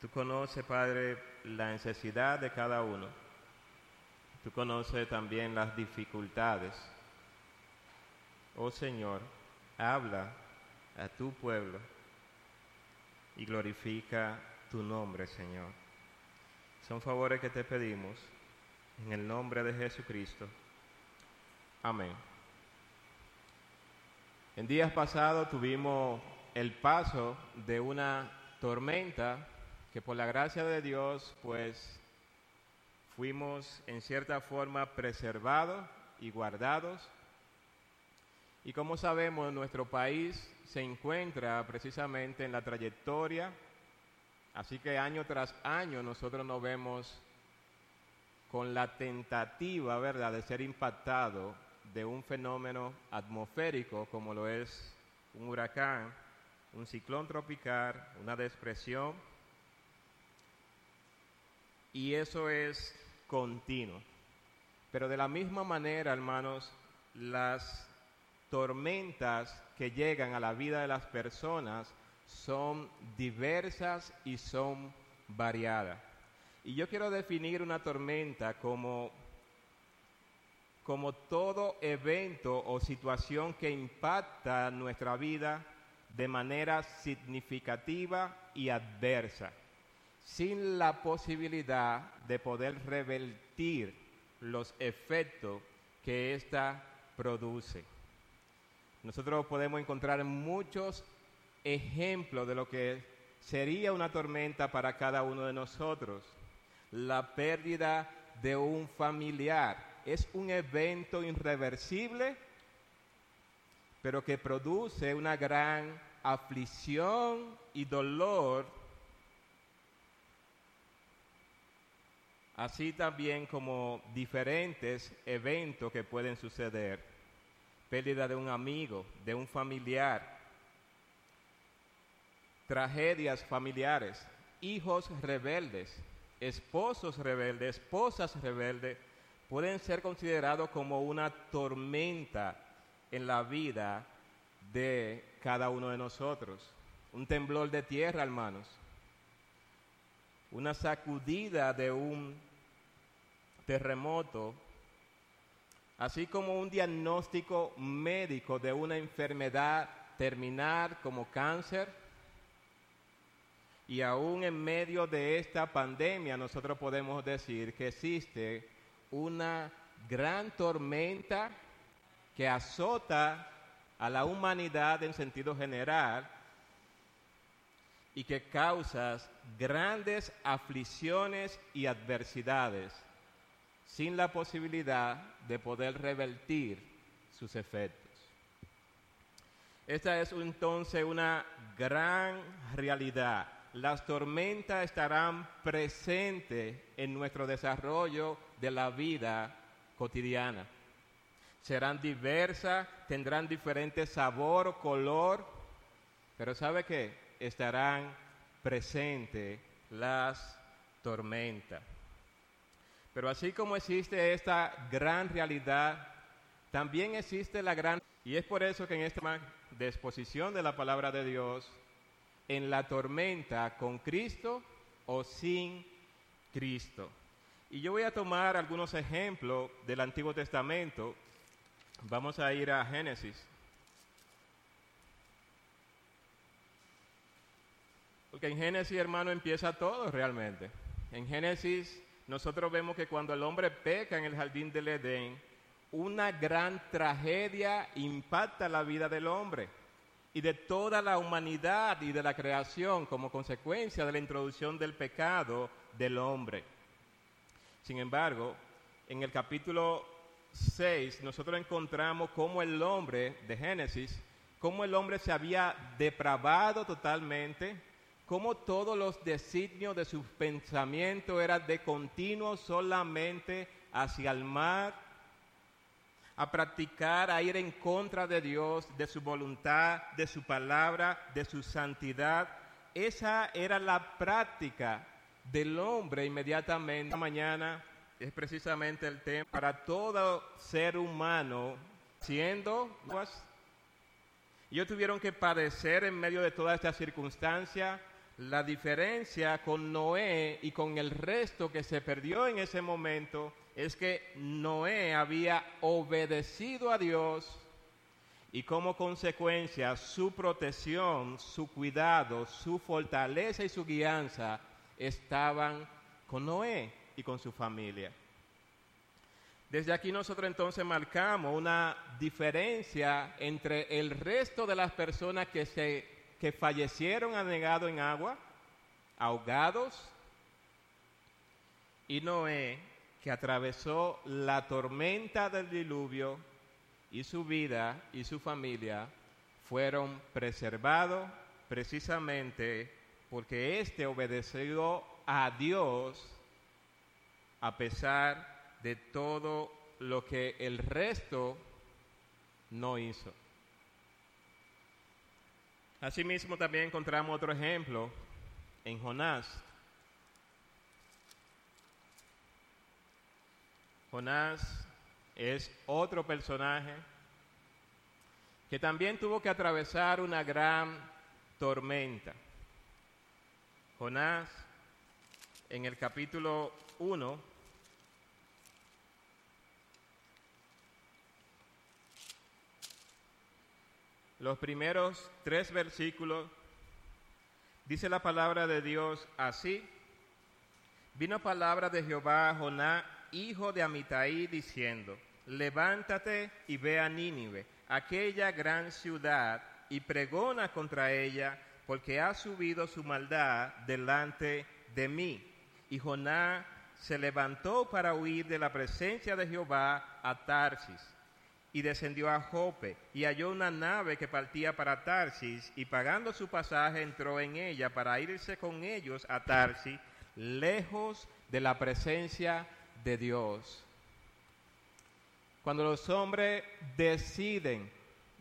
Tú conoces, Padre, la necesidad de cada uno. Tú conoces también las dificultades. Oh Señor, habla a tu pueblo y glorifica tu nombre, Señor. Son favores que te pedimos en el nombre de Jesucristo. Amén. En días pasados tuvimos el paso de una tormenta que por la gracia de Dios pues fuimos en cierta forma preservados y guardados. Y como sabemos, nuestro país se encuentra precisamente en la trayectoria, así que año tras año nosotros nos vemos con la tentativa, ¿verdad?, de ser impactado de un fenómeno atmosférico como lo es un huracán, un ciclón tropical, una depresión, y eso es continuo. Pero de la misma manera, hermanos, las tormentas que llegan a la vida de las personas son diversas y son variadas. Y yo quiero definir una tormenta como como todo evento o situación que impacta nuestra vida de manera significativa y adversa, sin la posibilidad de poder revertir los efectos que ésta produce. Nosotros podemos encontrar muchos ejemplos de lo que sería una tormenta para cada uno de nosotros. La pérdida de un familiar, es un evento irreversible, pero que produce una gran aflicción y dolor, así también como diferentes eventos que pueden suceder. Pérdida de un amigo, de un familiar, tragedias familiares, hijos rebeldes, esposos rebeldes, esposas rebeldes, pueden ser considerados como una tormenta en la vida de cada uno de nosotros. Un temblor de tierra, hermanos. Una sacudida de un terremoto. Así como un diagnóstico médico de una enfermedad terminal como cáncer. Y aún en medio de esta pandemia nosotros podemos decir que existe una gran tormenta que azota a la humanidad en sentido general y que causa grandes aflicciones y adversidades sin la posibilidad de poder revertir sus efectos. Esta es entonces una gran realidad. Las tormentas estarán presentes en nuestro desarrollo de la vida cotidiana. Serán diversas, tendrán diferente sabor o color, pero ¿sabe qué? Estarán presentes las tormentas. Pero así como existe esta gran realidad, también existe la gran... Y es por eso que en esta exposición de la palabra de Dios, en la tormenta con Cristo o sin Cristo. Y yo voy a tomar algunos ejemplos del Antiguo Testamento. Vamos a ir a Génesis. Porque en Génesis, hermano, empieza todo realmente. En Génesis nosotros vemos que cuando el hombre peca en el jardín del Edén, una gran tragedia impacta la vida del hombre y de toda la humanidad y de la creación como consecuencia de la introducción del pecado del hombre. Sin embargo, en el capítulo 6 nosotros encontramos cómo el hombre de Génesis cómo el hombre se había depravado totalmente, cómo todos los designios de su pensamiento eran de continuo solamente hacia el mar, a practicar, a ir en contra de Dios, de su voluntad, de su palabra, de su santidad. Esa era la práctica del hombre inmediatamente. Mañana es precisamente el tema para todo ser humano, siendo ellos tuvieron que padecer en medio de toda esta circunstancia. La diferencia con Noé y con el resto que se perdió en ese momento es que Noé había obedecido a Dios y como consecuencia su protección, su cuidado, su fortaleza y su guianza estaban con Noé y con su familia. Desde aquí nosotros entonces marcamos una diferencia entre el resto de las personas que, se, que fallecieron anegados en agua, ahogados, y Noé, que atravesó la tormenta del diluvio y su vida y su familia fueron preservados precisamente porque éste obedeció a Dios a pesar de todo lo que el resto no hizo. Asimismo también encontramos otro ejemplo en Jonás. Jonás es otro personaje que también tuvo que atravesar una gran tormenta. Jonás, en el capítulo 1, los primeros tres versículos, dice la palabra de Dios así. Vino palabra de Jehová a Joná, hijo de Amitai, diciendo, levántate y ve a Nínive, aquella gran ciudad, y pregona contra ella, porque ha subido su maldad delante de mí. Y Joná se levantó para huir de la presencia de Jehová a Tarsis y descendió a Jope y halló una nave que partía para Tarsis y pagando su pasaje entró en ella para irse con ellos a Tarsis, lejos de la presencia de Dios. Cuando los hombres deciden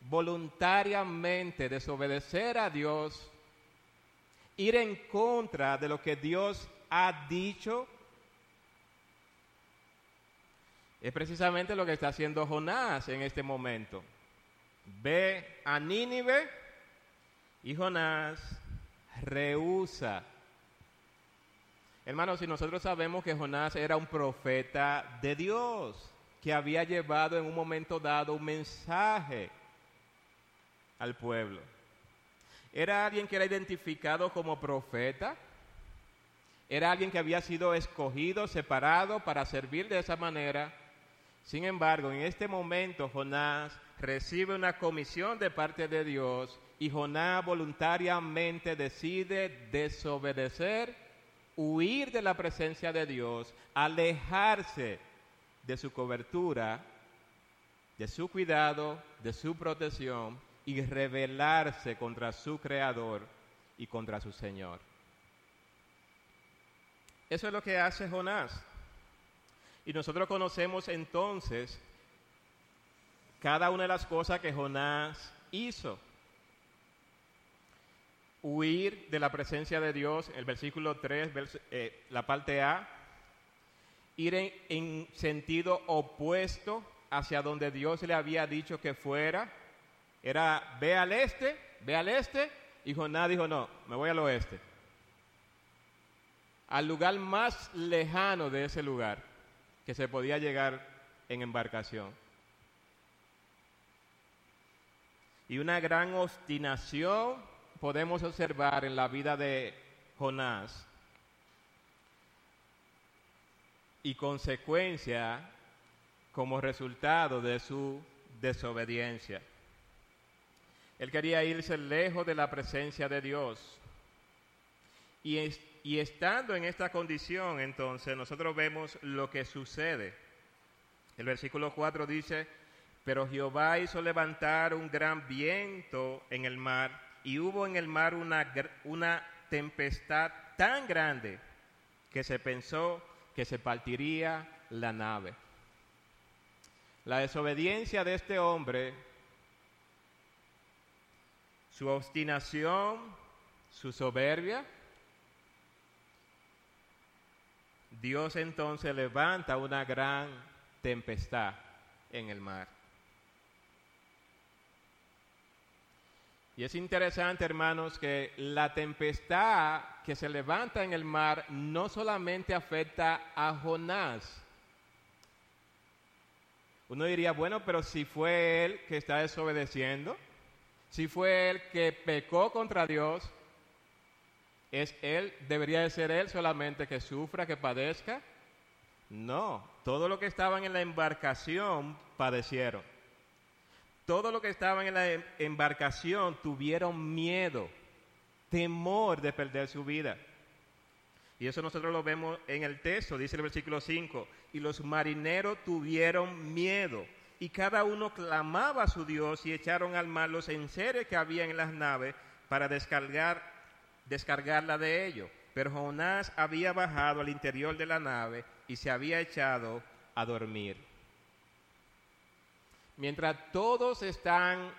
voluntariamente desobedecer a Dios, ir en contra de lo que Dios ha dicho, es precisamente lo que está haciendo Jonás en este momento. Ve a Nínive y Jonás rehúsa. Hermanos, si nosotros sabemos que Jonás era un profeta de Dios, que había llevado en un momento dado un mensaje al pueblo. Era alguien que era identificado como profeta. Era alguien que había sido escogido, separado para servir de esa manera sin embargo, en este momento Jonás recibe una comisión de parte de Dios y Jonás voluntariamente decide desobedecer, huir de la presencia de Dios, alejarse de su cobertura, de su cuidado, de su protección y rebelarse contra su Creador y contra su Señor. Eso es lo que hace Jonás. Y nosotros conocemos entonces cada una de las cosas que Jonás hizo. Huir de la presencia de Dios, el versículo 3, eh, la parte A. Ir en, en sentido opuesto hacia donde Dios le había dicho que fuera. Era, ve al este, ve al este. Y Jonás dijo, no, me voy al oeste. Al lugar más lejano de ese lugar que se podía llegar en embarcación. Y una gran obstinación podemos observar en la vida de Jonás y consecuencia como resultado de su desobediencia. Él quería irse lejos de la presencia de Dios. Y y estando en esta condición, entonces, nosotros vemos lo que sucede. El versículo 4 dice, Pero Jehová hizo levantar un gran viento en el mar y hubo en el mar una, una tempestad tan grande que se pensó que se partiría la nave. La desobediencia de este hombre, su obstinación, su soberbia, Dios entonces levanta una gran tempestad en el mar. Y es interesante, hermanos, que la tempestad que se levanta en el mar no solamente afecta a Jonás. Uno diría, bueno, pero si fue él que está desobedeciendo, si fue él que pecó contra Dios, ¿es él, debería de ser él solamente que sufra, que padezca? No, todo lo que estaban en la embarcación padecieron. Todo lo que estaban en la em-, embarcación tuvieron miedo, temor de perder su vida. Y eso nosotros lo vemos en el texto, dice el versículo 5, y los marineros tuvieron miedo, y cada uno clamaba a su Dios y echaron al mar los enseres que había en las naves para descargar, descargarla de ellos. Pero Jonás había bajado al interior de la nave y se había echado a dormir mientras todos están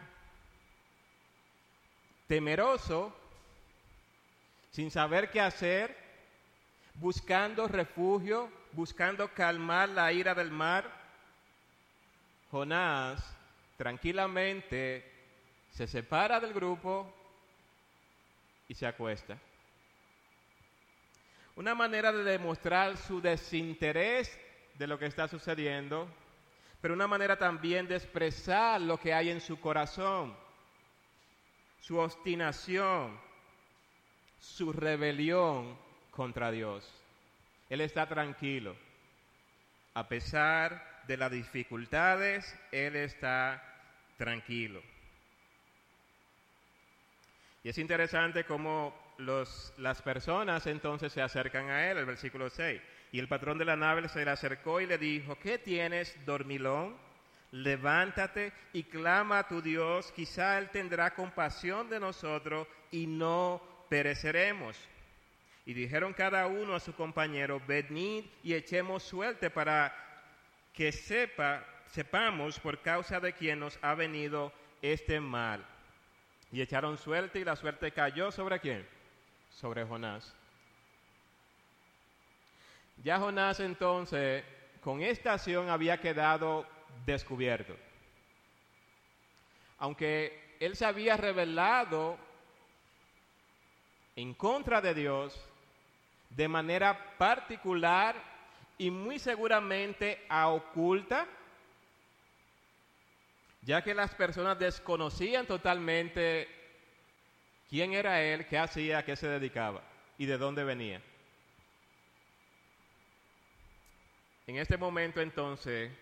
temerosos, sin saber qué hacer, buscando refugio, buscando calmar la ira del mar, Jonás tranquilamente se separa del grupo y se acuesta. Una manera de demostrar su desinterés de lo que está sucediendo pero una manera también de expresar lo que hay en su corazón, su obstinación, su rebelión contra Dios. Él está tranquilo. A pesar de las dificultades, Él está tranquilo. Es interesante cómo las personas entonces se acercan a Él, el versículo 6. Y el patrón de la nave se le acercó y le dijo, ¿qué tienes, dormilón? Levántate y clama a tu Dios, quizá Él tendrá compasión de nosotros y no pereceremos. Y dijeron cada uno a su compañero, venid y echemos suerte para que sepa, sepamos por causa de quién nos ha venido este mal. Y echaron suerte y la suerte cayó sobre quién? Sobre Jonás. Ya Jonás entonces, con esta acción había quedado descubierto. Aunque él se había revelado en contra de Dios de manera particular y muy seguramente a oculta, ya que las personas desconocían totalmente quién era él, qué hacía, a qué se dedicaba y de dónde venía. En este momento entonces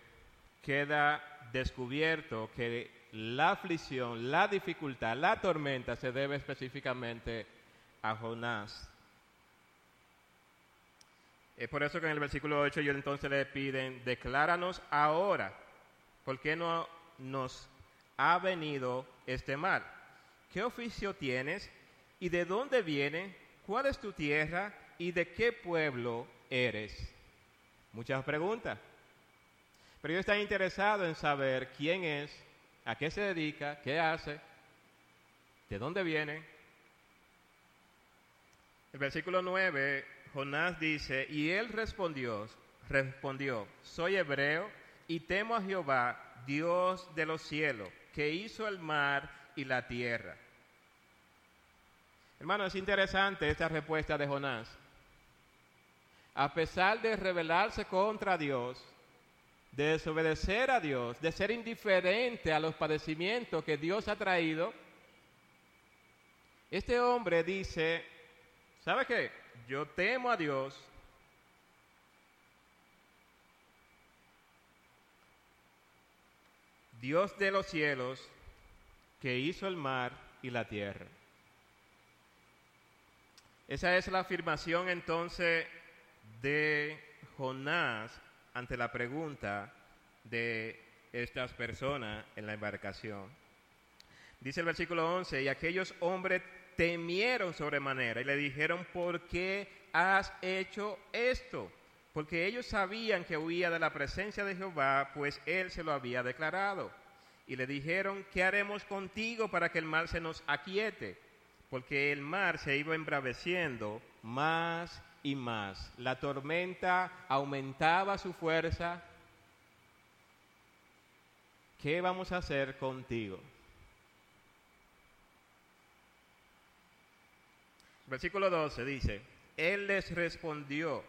queda descubierto que la aflicción, la dificultad, la tormenta se debe específicamente a Jonás. Es por eso que en el versículo 8 ellos entonces le piden, decláranos ahora, ¿por qué no nos ha venido este mal? ¿Qué oficio tienes y de dónde viene? ¿Cuál es tu tierra y de qué pueblo eres? Muchas preguntas. Pero yo estoy interesado en saber quién es, a qué se dedica, qué hace, de dónde viene. El versículo 9, Jonás dice, y él respondió, respondió, soy hebreo y temo a Jehová, Dios de los cielos, que hizo el mar y la tierra. Hermano, es interesante esta respuesta de Jonás a pesar de rebelarse contra Dios, de desobedecer a Dios, de ser indiferente a los padecimientos que Dios ha traído, este hombre dice, ¿sabe qué? Yo temo a Dios. Dios de los cielos, que hizo el mar y la tierra. Esa es la afirmación entonces de Jonás ante la pregunta de estas personas en la embarcación. Dice el versículo 11, y aquellos hombres temieron sobremanera y le dijeron, ¿por qué has hecho esto? Porque ellos sabían que huía de la presencia de Jehová, pues él se lo había declarado. Y le dijeron, ¿qué haremos contigo para que el mar se nos aquiete? Porque el mar se iba embraveciendo más y más. La tormenta aumentaba su fuerza. ¿Qué vamos a hacer contigo? Versículo 12 dice, Él les respondió,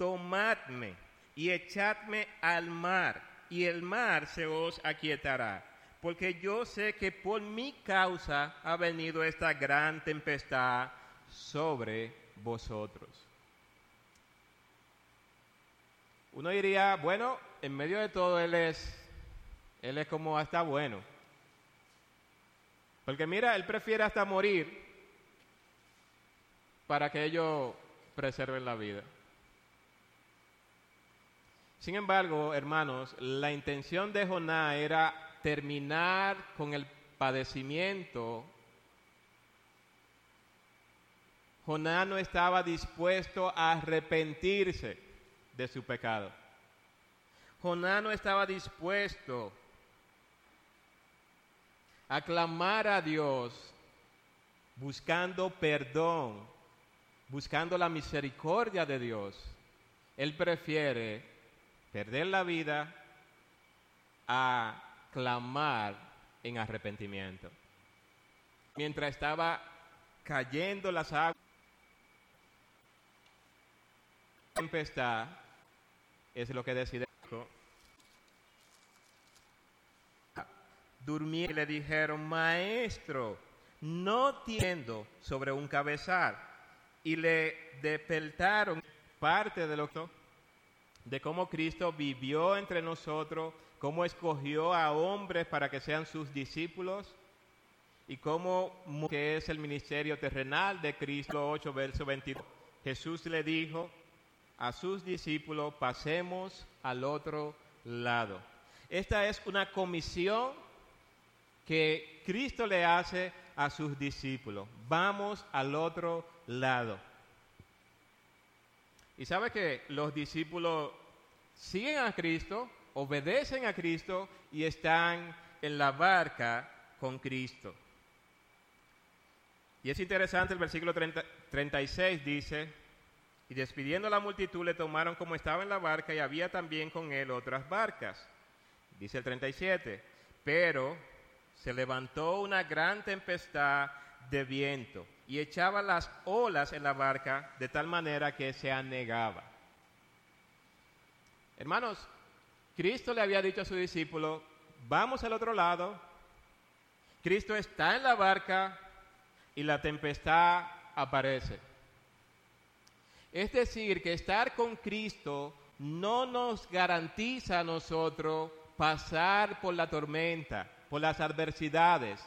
tomadme y echadme al mar, y el mar se os aquietará, porque yo sé que por mi causa ha venido esta gran tempestad sobre vosotros. Uno diría, bueno, en medio de todo Él es, Él es como hasta bueno. Porque mira, Él prefiere hasta morir para que ellos preserven la vida. Sin embargo, hermanos, la intención de Jonás era terminar con el padecimiento. Jonás no estaba dispuesto a arrepentirse de su pecado. Jonás no estaba dispuesto a clamar a Dios buscando perdón buscando la misericordia de Dios, él prefiere perder la vida a clamar en arrepentimiento. Mientras estaba cayendo las aguas, tempestad es lo que decide. Durmieron y le dijeron, maestro, no tiendo sobre un cabezal y le despertaron parte de lo que de cómo Cristo vivió entre nosotros, cómo escogió a hombres para que sean sus discípulos y cómo que es el ministerio terrenal de Cristo 8 verso 22. Jesús le dijo a sus discípulos, pasemos al otro lado. Esta es una comisión que Cristo le hace a sus discípulos. Vamos al otro lado. Y sabe que los discípulos siguen a Cristo, obedecen a Cristo y están en la barca con Cristo. Y es interesante el versículo 36 dice, y despidiendo a la multitud le tomaron como estaba en la barca y había también con él otras barcas. Dice el 37, pero se levantó una gran tempestad de viento y echaba las olas en la barca de tal manera que se anegaba. Hermanos, Cristo le había dicho a su discípulo, vamos al otro lado, Cristo está en la barca y la tempestad aparece. Es decir, que estar con Cristo no nos garantiza a nosotros pasar por la tormenta, por las adversidades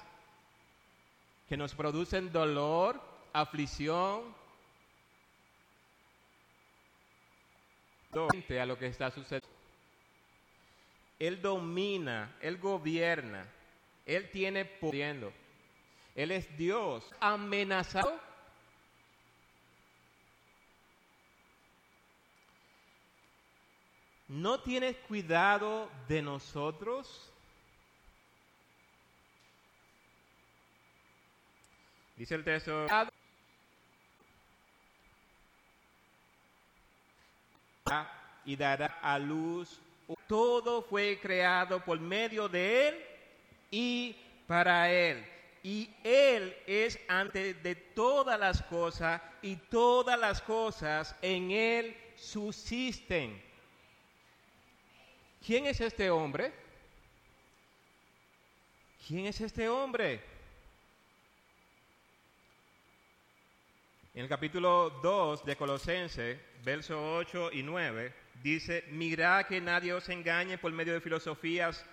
que nos producen dolor, aflicción, a lo que está sucediendo. Él domina, Él gobierna, Él tiene poder. Él es Dios amenazado. ¿No tienes cuidado de nosotros? Dice el texto. Y dará a luz. Todo fue creado por medio de Él y para Él. Y Él es antes de todas las cosas y todas las cosas en Él subsisten. ¿Quién es este hombre? ¿Quién es este hombre? En el capítulo 2 de Colosense, versos 8 y 9, dice, mirad que nadie os engañe por medio de filosofías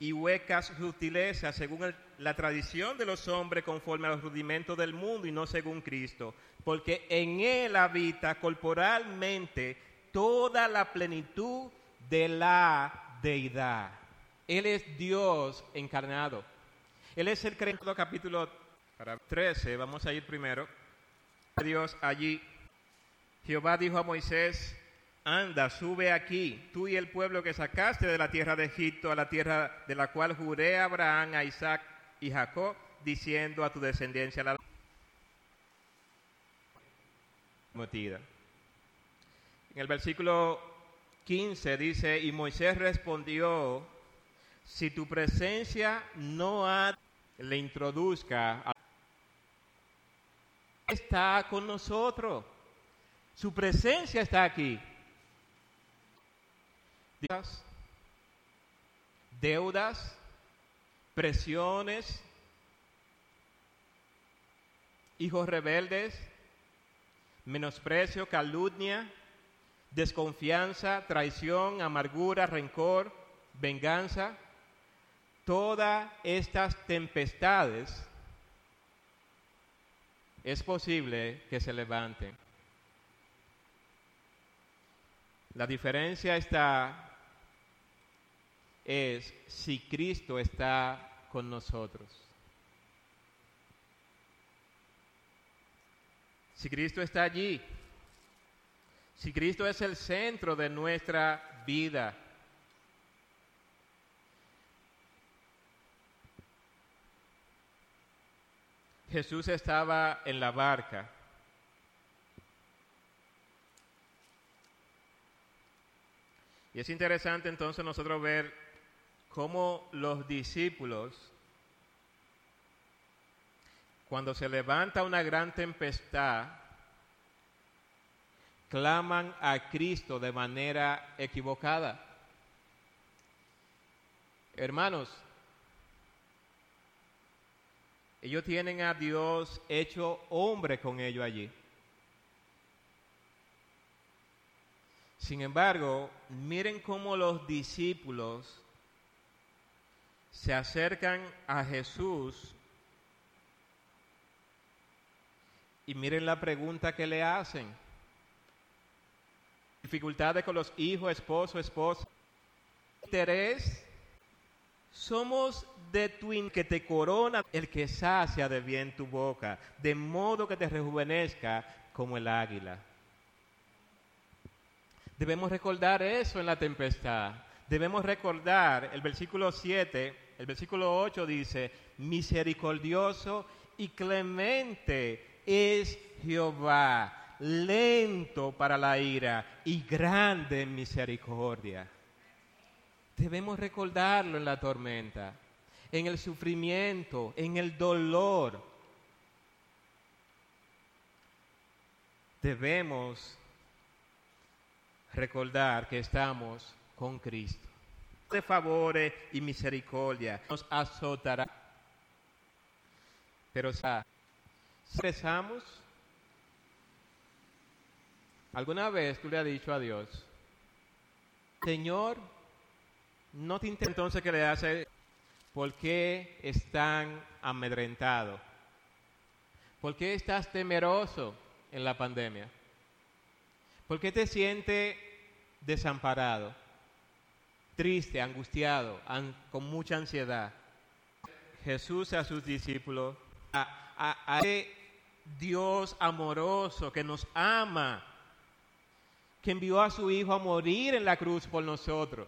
y huecas sutilezas según la tradición de los hombres conforme a los rudimentos del mundo y no según Cristo, porque en Él habita corporalmente toda la plenitud de la deidad. Él es Dios encarnado. Él es el capítulo 13, vamos a ir primero. Dios allí. Jehová dijo a Moisés, anda, sube aquí, tú y el pueblo que sacaste de la tierra de Egipto, a la tierra de la cual juré a Abraham, a Isaac y Jacob, diciendo a tu descendencia la En el versículo 15 dice, y Moisés respondió, si tu presencia no le introduzca, está con nosotros, su presencia está aquí. Deudas, presiones, hijos rebeldes, menosprecio, calumnia, desconfianza, traición, amargura, rencor, venganza, todas estas tempestades es posible que se levanten. La diferencia está es si Cristo está con nosotros. Si Cristo está allí, si Cristo es el centro de nuestra vida, Jesús estaba en la barca. Y es interesante entonces nosotros ver cómo los discípulos, cuando se levanta una gran tempestad, claman a Cristo de manera equivocada. Hermanos, ellos tienen a Dios hecho hombre con ellos allí. Sin embargo, miren cómo los discípulos se acercan a Jesús y miren la pregunta que le hacen. Dificultades con los hijos, esposo, esposa. Interés. Somos de tu que te corona el que sacia de bien tu boca, de modo que te rejuvenezca como el águila. Debemos recordar eso en la tempestad. Debemos recordar el versículo 7 el versículo 8 dice, misericordioso y clemente es Jehová, lento para la ira y grande en misericordia. Debemos recordarlo en la tormenta, en el sufrimiento, en el dolor. Debemos recordar que estamos con Cristo de favores y misericordia nos azotará. Pero si rezamos, ¿alguna vez tú le has dicho a Dios, Señor, no te interesa entonces que le hace, ¿por qué están amedrentados? ¿Por qué estás temeroso en la pandemia? ¿Por qué te sientes desamparado? triste, angustiado, con mucha ansiedad. Jesús a sus discípulos, a, a, Dios amoroso que nos ama, que envió a su Hijo a morir en la cruz por nosotros.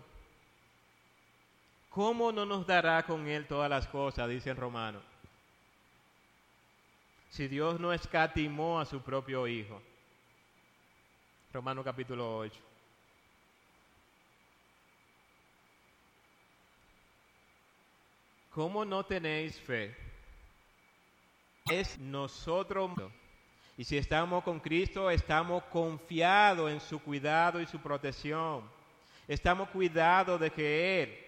¿Cómo no nos dará con Él todas las cosas? Dice el romano. Si Dios no escatimó a su propio Hijo. Romano capítulo 8. ¿Cómo no tenéis fe? Es nosotros. Y si estamos con Cristo, estamos confiados en su cuidado y su protección. Estamos cuidados de que Él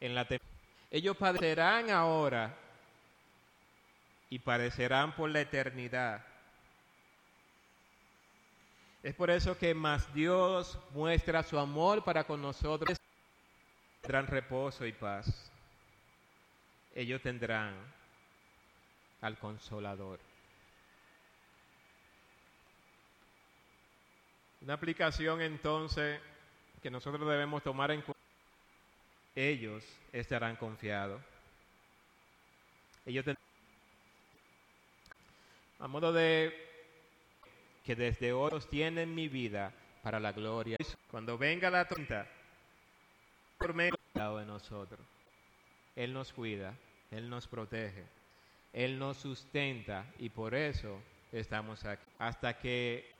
en la ellos padecerán ahora y padecerán por la eternidad. Es por eso que más Dios muestra su amor para con nosotros tendrán reposo y paz. Ellos tendrán al consolador. Una aplicación entonces que nosotros debemos tomar en cuenta, ellos estarán confiados. Ellos a modo de que desde hoy tienen mi vida para la gloria. Cuando venga la tormenta, por medio de nosotros, Él nos cuida, Él nos protege, Él nos sustenta y por eso estamos aquí. Hasta que